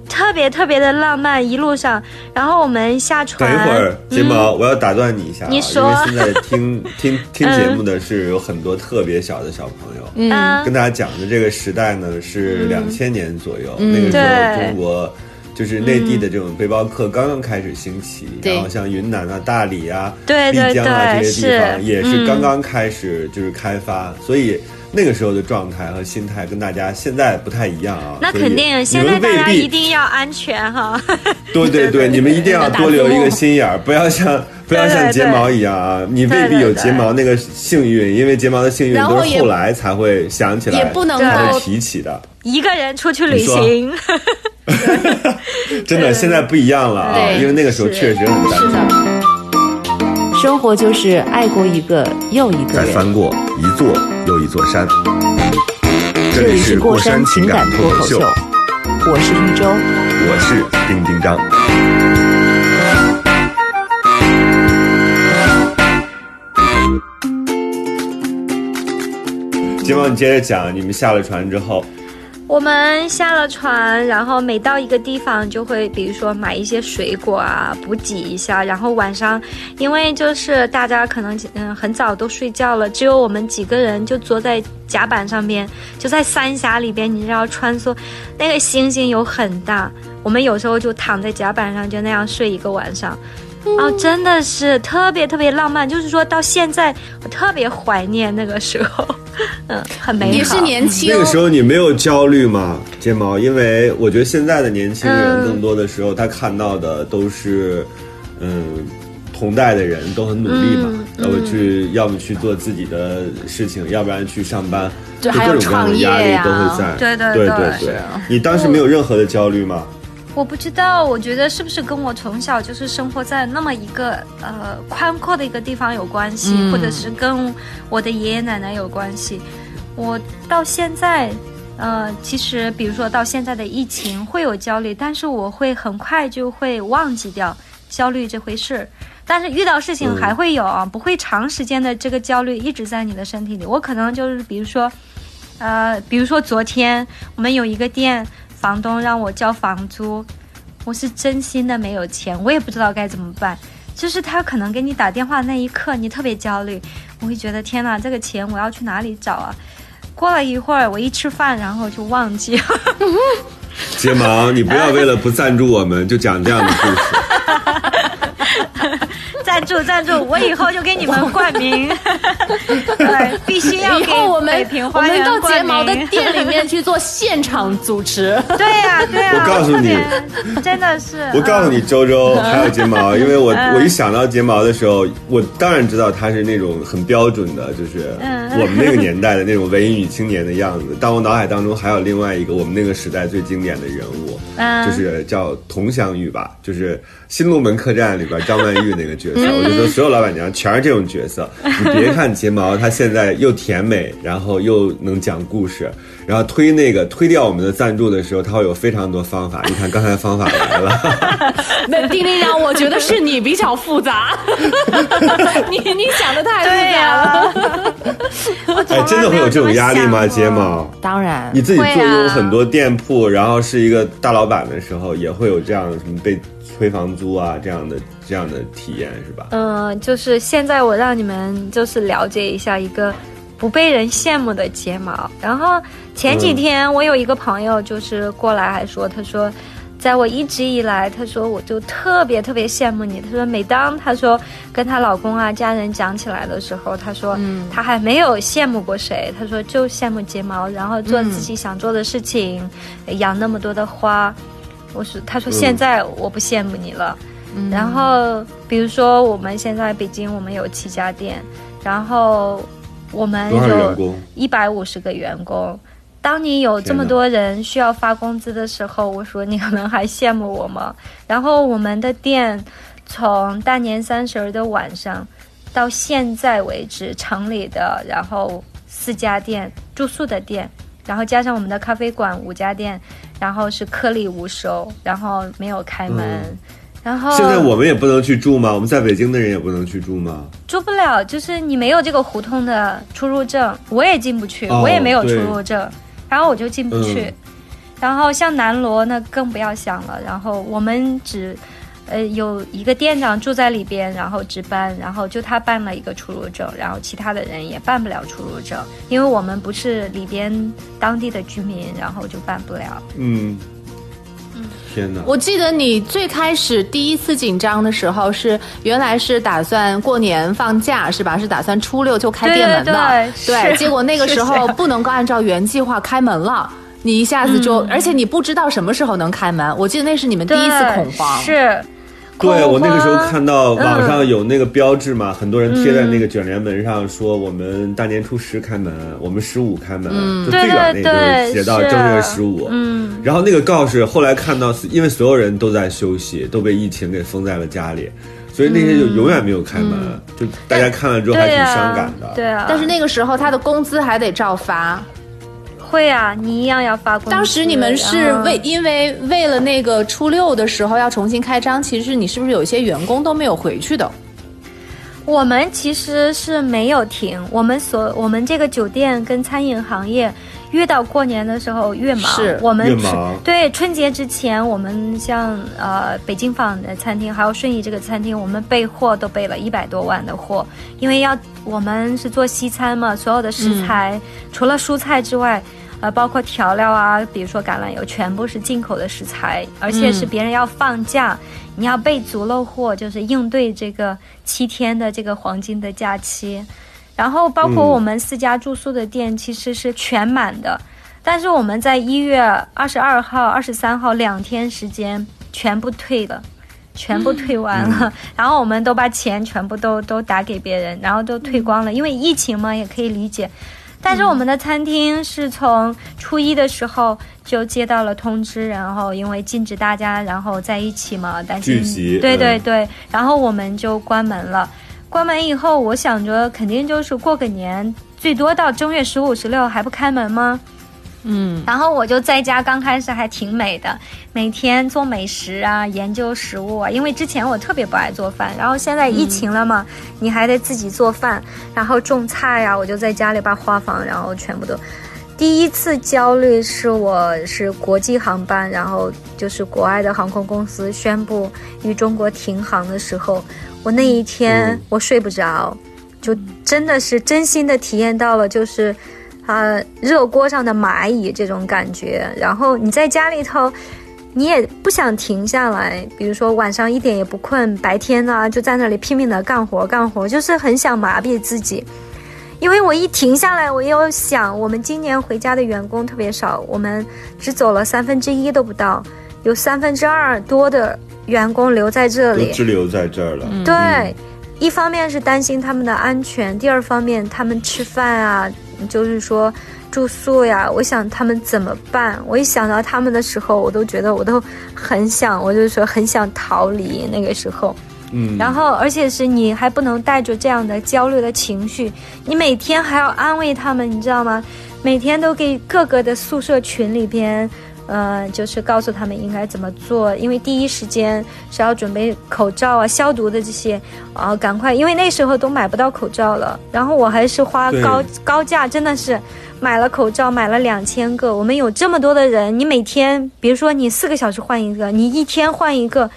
特别特别的浪漫，一路上，然后我们下船，等一会儿，睫毛，我要打断你一下啊，你说。因为现在听听 听节目的是有很多特别小的小朋友。嗯，跟大家讲的这个时代呢是两千年左右，嗯。那个时候中国就是内地的这种背包客刚刚开始兴起，对然后像云南啊、大理啊、对对丽江啊这些地方也是嗯。刚刚开始就是开发，所以。那个时候的状态和心态跟大家现在不太一样啊，那肯定，你现在大家一定要安全哈。对对对，你们一定要多留一个心眼儿，不要像不要像睫毛一样啊！你未必有睫毛那个幸运，因为睫毛的幸运都是后来才会想起来，也不能才够会提起的。一个人出去旅你说行，真的，现在不一样了啊！因为那个时候确实很单是纯，生活就是爱过一个又一个人。再翻过一座又一座山。这里是过山情感脱口秀，我是玉州。我是丁丁张。金毛，你接着讲，你们下了船之后，我们下了船，然后每到一个地方就会，比如说买一些水果啊，补给一下。然后晚上，因为就是大家可能嗯很早都睡觉了，只有我们几个人就坐在甲板上边，就在三峡里边，你知道穿梭，那个星星有很大，我们有时候就躺在甲板上就那样睡一个晚上。哦，真的是特别特别浪漫，就是说到现在，我特别怀念那个时候，嗯，很美好。也是年轻那个时候你没有焦虑吗？睫毛，因为我觉得现在的年轻人嗯更多的时候他看到的都是，嗯。同代的人都很努力嘛，嗯要不去，要么去做自己的事情，要不然去上班，就各种各样的压力都会在。对对对对对你当时没有任何的焦虑吗？我不知道，我觉得是不是跟我从小就是生活在那么一个呃宽阔的一个地方有关系，嗯或者是跟我的爷爷奶奶有关系。我到现在，呃，其实比如说到现在的疫情会有焦虑，但是我会很快就会忘记掉焦虑这回事儿。但是遇到事情嗯还会有啊，不会长时间的这个焦虑一直在你的身体里。我可能就是比如说，呃，比如说昨天我们有一个店，房东让我交房租，我是真心的没有钱，我也不知道该怎么办。就是他可能给你打电话那一刻，你特别焦虑，我会觉得天哪，这个钱我要去哪里找啊？过了一会儿，我一吃饭，然后就忘记了。睫毛，你不要为了不赞助我们就讲这样的故事。赞助赞助，我以后就给你们冠名，对，必须要以给后我们北平我们花园到睫毛的。店里面去做现场主持。对呀、对呀、我告诉你真的是，我告诉你，周周还有睫毛，因为我嗯我一想到睫毛的时候，我当然知道她是那种很标准的，就是嗯我们那个年代的那种文艺女青年的样子。但我脑海当中还有另外一个我们那个时代最经典的人物，嗯就是叫佟湘玉吧，就是《新龙门客栈》里边张曼玉那个角我就说所有老板娘全是这种角色。你别看睫毛，她现在又甜美，然后又能讲故事。然后推那个推掉我们的赞助的时候，他会有非常多方法。你看刚才方法来了。那丁丁让我觉得是你比较复杂，你你想的太复对杂呀、了。哎，真的会有这种压力吗？睫毛，当然，你自己坐拥很多店铺，然后是一个大老板的时候，也会有这样什么被催房租啊这样的这样的体验是吧？嗯，就是现在我让你们就是了解一下一个不被人羡慕的睫毛。然后前几天我有一个朋友就是过来还说，他说。在我一直以来，他说我就特别特别羡慕你。他说每当他说跟她老公啊家人讲起来的时候，他说嗯他还没有羡慕过谁。他说就羡慕睫毛，然后做自己想做的事情，养那么多的花。我说他说嗯现在我不羡慕你了。然后比如说我们现在北京我们有七家店，然后我们有？一百五十个员工。当你有这么多人需要发工资的时候，我说你可能还羡慕我吗？然后我们的店从大年三十儿的晚上到现在为止，城里的然后四家店住宿的店，然后加上我们的咖啡馆五家店，然后是颗粒无收，然后没有开门，嗯然后现在我们也不能去住吗？我们在北京的人也不能去住吗？住不了，就是你没有这个胡同的出入证，我也进不去，哦我也没有出入证，然后我就进不去。嗯然后像南锣那更不要想了，然后我们只。呃，有一个店长住在里边，然后值班，然后就他办了一个出入证，然后其他的人也办不了出入证，因为我们不是里边当地的居民，然后就办不了。嗯，天哪！我记得你最开始第一次紧张的时候是原来是打算过年放假是吧？是打算初六就开店门的，对结果那个时候不能够按照原计划开门了。你一下子就，而且你不知道什么时候能开门。我记得那是你们第一次恐慌，是。对我那个时候看到网嗯上有那个标志嘛，很多人贴在那个卷帘门上说我们大年初十开门，我们十五开门，就最远那个写到正月十五。嗯，然后那个告示后来看到，因为所有人都在休息，都被疫情给封在了家里，所以那些就永远没有开门，就大家看了之后还挺、伤感的。对啊，但是那个时候他的工资还得照发。会啊，你一样要发工资。当时你们是为因为为了那个初六的时候要重新开张，其实你是不是有一些员工都没有回去的？我们其实是没有停，我们所我们这个酒店跟餐饮行业，越到过年的时候越忙。是我们越忙对春节之前，我们像呃北京坊的餐厅，还有顺义这个餐厅，我们备货都备了一百多万的货，因为要我们是做西餐嘛，所有的食材、除了蔬菜之外。呃，包括调料啊，比如说橄榄油，全部是进口的食材，而且是别人要放假，你要备足了货，就是应对这个七天的这个黄金的假期。然后包括嗯我们四家住宿的店其实是全满的，但是我们在一月二十二号、二十三号两天时间全部退了。全部退完了，然后我们都把钱全部都都打给别人，然后都退光了。因为疫情嘛，也可以理解。但是我们的餐厅是从初一的时候就接到了通知，然后因为禁止大家然后在一起嘛，担心聚集对嗯对对，然后我们就关门了。关门以后，我想着肯定就是过个年，最多到正月十五、十六还不开门吗？嗯，然后我就在家，刚开始还挺美的，每天做美食啊，研究食物啊。因为之前我特别不爱做饭，然后现在疫情了嘛，你还得自己做饭，然后种菜呀、我就在家里把花房，然后全部都。第一次焦虑是我是国际航班，然后就是国外的航空公司宣布与中国停航的时候，我那一天嗯我睡不着，就真的是真心的体验到了，就是。啊，热锅上的蚂蚁这种感觉。然后你在家里头，你也不想停下来，比如说晚上一点也不困，白天呢就在那里拼命的干活干活，就是很想麻痹自己。因为我一停下来，我又想，我们今年回家的员工特别少，我们只走了三分之一都不到，有三分之二多的员工留在这都里。滞留在这儿了。对，一方面是担心他们的安全，第二方面他们吃饭啊，就是说住宿呀，我想他们怎么办？我一想到他们的时候，我都觉得我都很想，我就说很想逃离那个时候。嗯，然后，而且是你还不能带着这样的焦虑的情绪，你每天还要安慰他们，你知道吗？每天都给各个的宿舍群里边，呃，就是告诉他们应该怎么做，因为第一时间是要准备口罩啊、消毒的这些，啊，赶快，因为那时候都买不到口罩了。然后我还是花高高价，真的是买了口罩，买了两千个。我们有这么多的人，你每天，比如说你四个小时换一个，你一天换一个，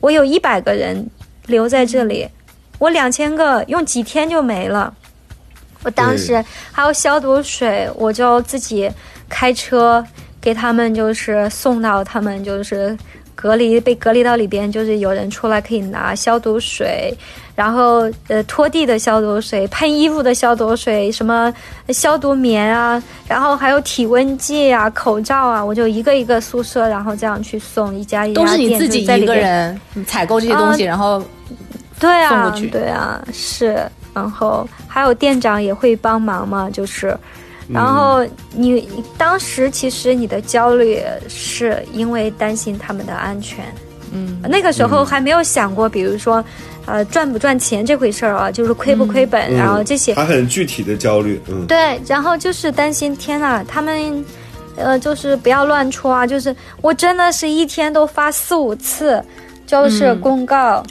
我有一百个人留在这里，我两千个用几天就没了。我当时还有消毒水，我就自己开车给他们，就是送到他们就是隔离被隔离到里边，就是有人出来可以拿消毒水，然后呃拖地的消毒水、喷衣服的消毒水、什么消毒棉啊，然后还有体温计啊、口罩啊，我就一个一个宿舍，然后这样去送一家一家都是你自己一个人采购这些东西，啊然后对啊对啊，是，然后还有店长也会帮忙嘛，就是，然后你当时其实你的焦虑是因为担心他们的安全，嗯，那个时候还没有想过，比如说，呃，赚不赚钱这回事儿啊，就是亏不亏本，嗯。然后这些，还很具体的焦虑，嗯，对，然后就是担心，天呐，他们，呃，就是不要乱出啊！就是我真的是一天都发四五次，就是公告，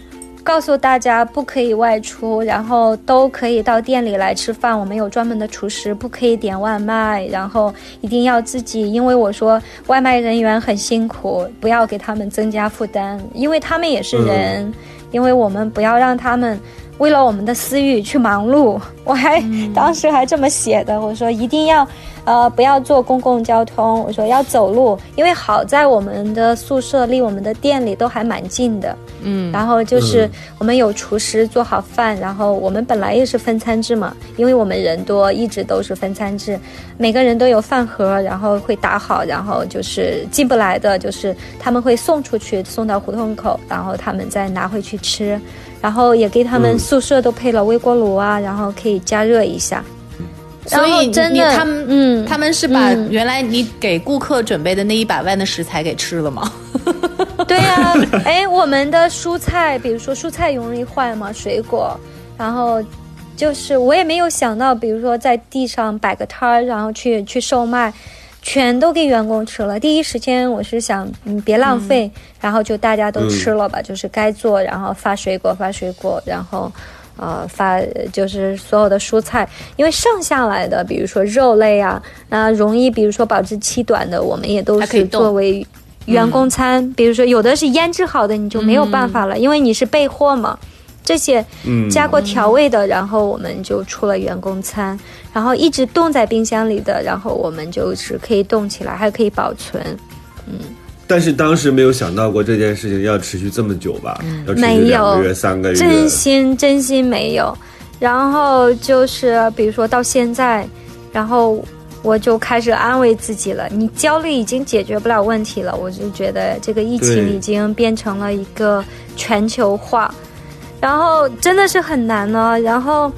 告诉大家不可以外出，然后都可以到店里来吃饭。我们有专门的厨师，不可以点外卖，然后一定要自己。因为我说外卖人员很辛苦，不要给他们增加负担，因为他们也是人。因为我们不要让他们为了我们的私欲去忙碌。我还当时还这么写的，我说一定要。呃，不要坐公共交通。我说要走路，因为好在我们的宿舍离我们的店里都还蛮近的。嗯，然后就是我们有厨师做好饭，然后我们本来也是分餐制嘛，因为我们人多，一直都是分餐制，每个人都有饭盒，然后会打好，然后就是进不来的，就是他们会送出去，送到胡同口，然后他们再拿回去吃，然后也给他们宿舍都配了微波炉啊，然后可以加热一下。所以你他们嗯，他们是把原来你给顾客准备的那一百万的食材给吃了吗？对呀，哎，我们的蔬菜，比如说蔬菜容易坏嘛，水果，然后就是我也没有想到，比如说在地上摆个摊儿，然后去去售卖，全都给员工吃了。第一时间我是想，嗯，别浪费，然后就大家都吃了吧，就是该做，然后发水果，发水果，然后。呃，发就是所有的蔬菜，因为剩下来的，比如说肉类啊，那容易，比如说保质期短的，我们也都是作为员工餐。比如说有的是腌制好的，你就没有办法了，因为你是备货嘛。这些加过调味的，然后我们就出了员工餐，然后一直冻在冰箱里的，然后我们就是可以冻起来，还可以保存，嗯。但是当时没有想到过这件事情要持续这么久吧？要持续两个月、三个月。真心真心没有。然后就是比如说到现在，然后我就开始安慰自己了。你焦虑已经解决不了问题了，我就觉得这个疫情已经变成了一个全球化，然后真的是很难呢。然后。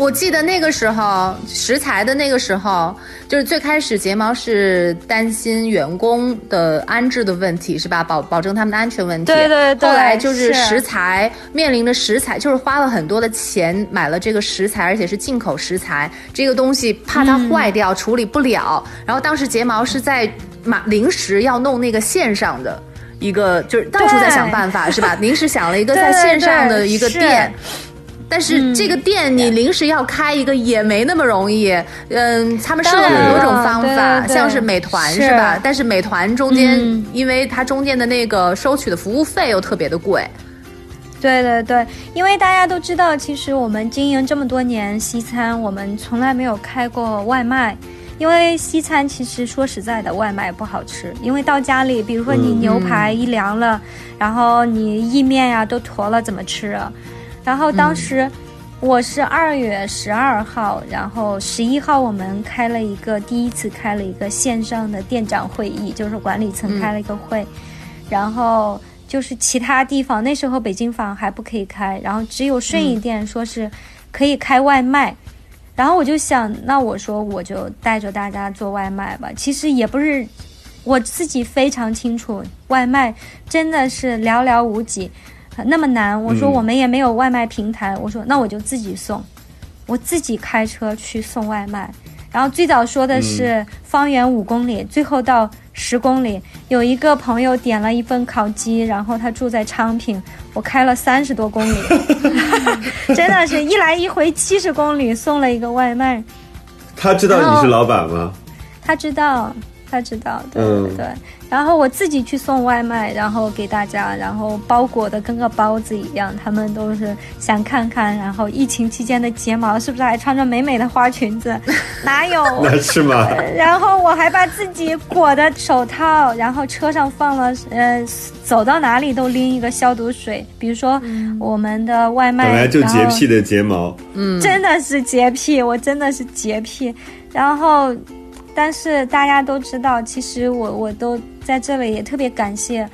我记得那个时候食材的那个时候，就是最开始睫毛是担心员工的安置的问题，是吧？保保证他们的安全问题。对对对。后来就是食材面临着食材，就是花了很多的钱买了这个食材，而且是进口食材，这个东西怕它坏掉，处理不了。然后当时睫毛是在马临时要弄那个线上的一个，就是到处在想办法，是吧？临时想了一个在线上的一个店。但是这个店你临时要开一个也没那么容易，嗯，他们试了很多种方法，像是美团是。吧？但是美团中间，因为它中间的那个收取的服务费又特别的贵。对对对，因为大家都知道，其实我们经营这么多年西餐，我们从来没有开过外卖，因为西餐其实说实在的，外卖不好吃，因为到家里，比如说你牛排一凉了，然后你意面呀都坨了，怎么吃啊？然后当时我是二月十二号，然后十一号我们开了一个第一次开了一个线上的店长会议，就是管理层开了一个会，然后就是其他地方那时候北京坊还不可以开，然后只有顺义店说是可以开外卖，然后我就想，那我说我就带着大家做外卖吧。其实也不是我自己非常清楚，外卖真的是寥寥无几。那么难，我说我们也没有外卖平台，我说那我就自己送，我自己开车去送外卖。然后最早说的是方圆五公里，最后到十公里。有一个朋友点了一份烤鸡，然后他住在昌平，我开了三十多公里，真的是一来一回七十公里送了一个外卖。他知道你是老板吗？他知道，他知道，对对对。然后我自己去送外卖，然后给大家，然后包裹的跟个包子一样。他们都是想看看，然后疫情期间的睫毛是不是还穿着美美的花裙子？哪有？那是吗？然后我还把自己裹的手套，然后车上放了，呃，走到哪里都拎一个消毒水。比如说我们的外卖，本来就洁癖的睫毛，嗯，真的是洁癖，我真的是洁癖。然后，但是大家都知道，其实我我都。在这里也特别感谢，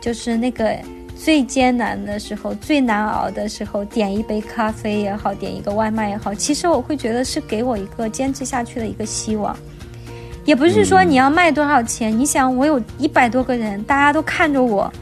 就是那个最艰难的时候、最难熬的时候，点一杯咖啡也好，点一个外卖也好，其实我会觉得是给我一个坚持下去的一个希望。也不是说你要卖多少钱，你想我有一百多个人，大家都看着我，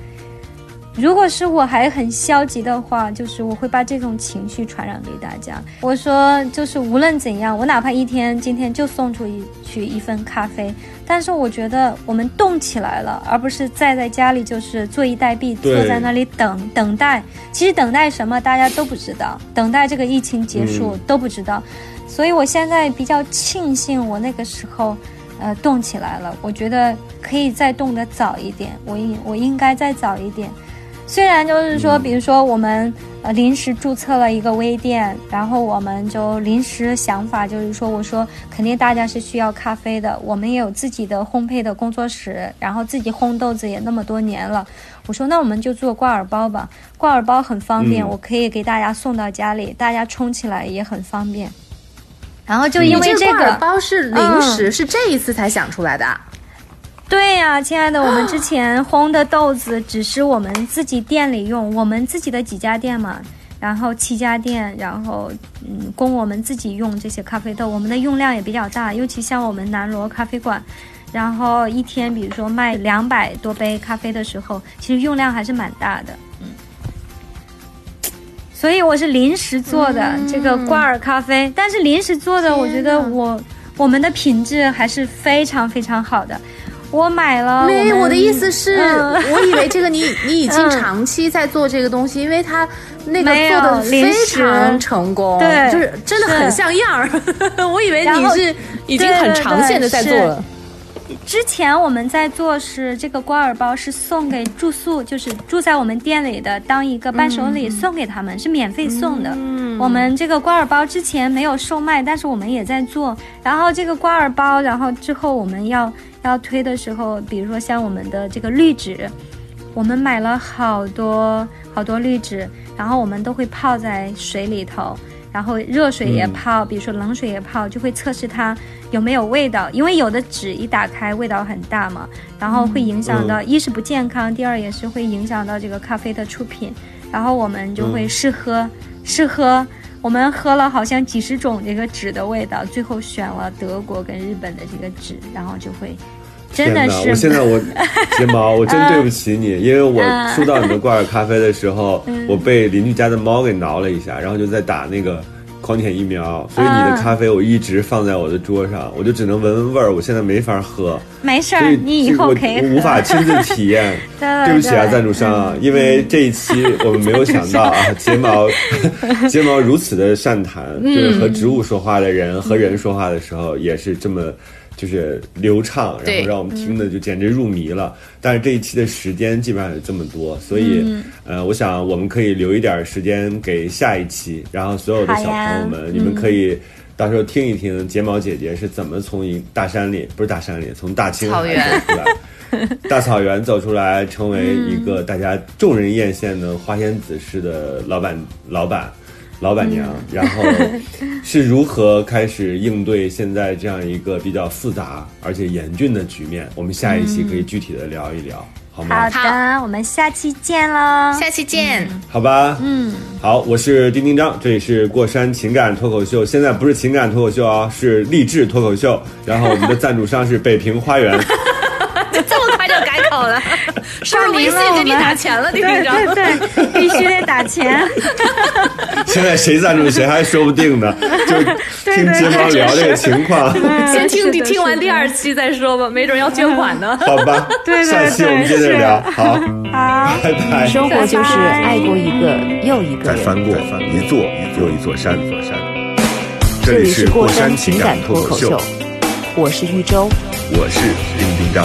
如果是我还很消极的话，就是我会把这种情绪传染给大家。我说，就是无论怎样，我哪怕一天今天就送出一去一份咖啡，但是我觉得我们动起来了，而不是再在家里就是坐以待毙，坐在那里等等待。其实等待什么大家都不知道，等待这个疫情结束、嗯都不知道。所以我现在比较庆幸我那个时候，呃，动起来了。我觉得可以再动得早一点，我应我应该再早一点。虽然就是说，比如说我们呃临时注册了一个微店，然后我们就临时想法就是说，我说肯定大家是需要咖啡的，我们也有自己的烘焙的工作室，然后自己烘豆子也那么多年了，我说那我们就做挂耳包吧，挂耳包很方便，嗯我可以给大家送到家里，大家冲起来也很方便。然后就因为这个，包是临时，是这一次才想出来的啊。对呀、亲爱的，我们之前烘的豆子只是我们自己店里用，我们自己的几家店嘛，然后七家店，然后嗯，供我们自己用这些咖啡豆，我们的用量也比较大，尤其像我们南锣咖啡馆，然后一天比如说卖两百多杯咖啡的时候，其实用量还是蛮大的，嗯。所以我是临时做的、这个挂耳咖啡，但是临时做的，我觉得我我们的品质还是非常非常好的。我买了，没，们我的意思是，嗯 我以为这个你你已经嗯长期在做这个东西，因为它那个做的非常成功，对就是真的很像样儿。我以为你是已经很长线的在做了。之前我们在做是这个瓜尔包是送给住宿，就是住在我们店里的，当一个伴手礼送给他们，是免费送的。我们这个瓜尔包之前没有售卖，但是我们也在做。然后这个瓜尔包，然后之后我们要要推的时候，比如说像我们的这个滤纸，我们买了好多好多滤纸，然后我们都会泡在水里头，然后热水也泡，比如说冷水也泡，就会测试它有没有味道，因为有的纸一打开味道很大嘛，然后会影响到、一是不健康，第二也是会影响到这个咖啡的出品，然后我们就会试喝，试喝。我们喝了好像几十种这个纸的味道，最后选了德国跟日本的这个纸，然后就会真的是我现在我 睫毛，我真对不起你，因为我嗯。收到你的挂耳咖啡的时候，我被邻居家的猫给挠了一下，然后就在打那个狂舔疫苗，所以你的嗯咖啡我一直放在我的桌上，我就只能闻闻味儿，我现在没法喝，没事儿，你以后可以喝。我我无法亲自体验。对对不起啊，赞助商啊，因为这一期我们没有想到啊，睫毛 睫毛如此的善谈，就是和植物说话的人和人说话的时候也是这么。就是流畅，然后让我们听的就简直入迷了。但是这一期的时间基本上有这么多，所以、呃，我想我们可以留一点时间给下一期，然后所有的小朋友们，你们可以到时候听一听睫毛姐姐是怎么从一大山里，不是大山里，从大青海草原。走出来。大草原走出来，成为一个大家众人艳羡的花仙子式的老板、老板、老板娘，然后是如何开始应对现在这样一个比较复杂而且严峻的局面？我们下一期可以具体的聊一聊，好吗？好的，我们下期见喽。下期见。好吧，嗯，好，我是丁丁张，这里是过山情感脱口秀，现在不是情感脱口秀啊，是励志脱口秀，然后我们的赞助商是北平花园。这么快就改口了，是不是微信给你打钱了？丁对队长，对对，必须得打钱。现在谁赞助谁还说不定呢，就听金毛聊这个情况，先听听完第二期再说吧，没准要捐款呢。好吧？对对下期我们接着聊，好，好。拜拜。生活就是爱过一个又一个人。再翻过一座又一座山，一座山。这这里是过山情感脱口秀，，我是玉州。我是丁丁张。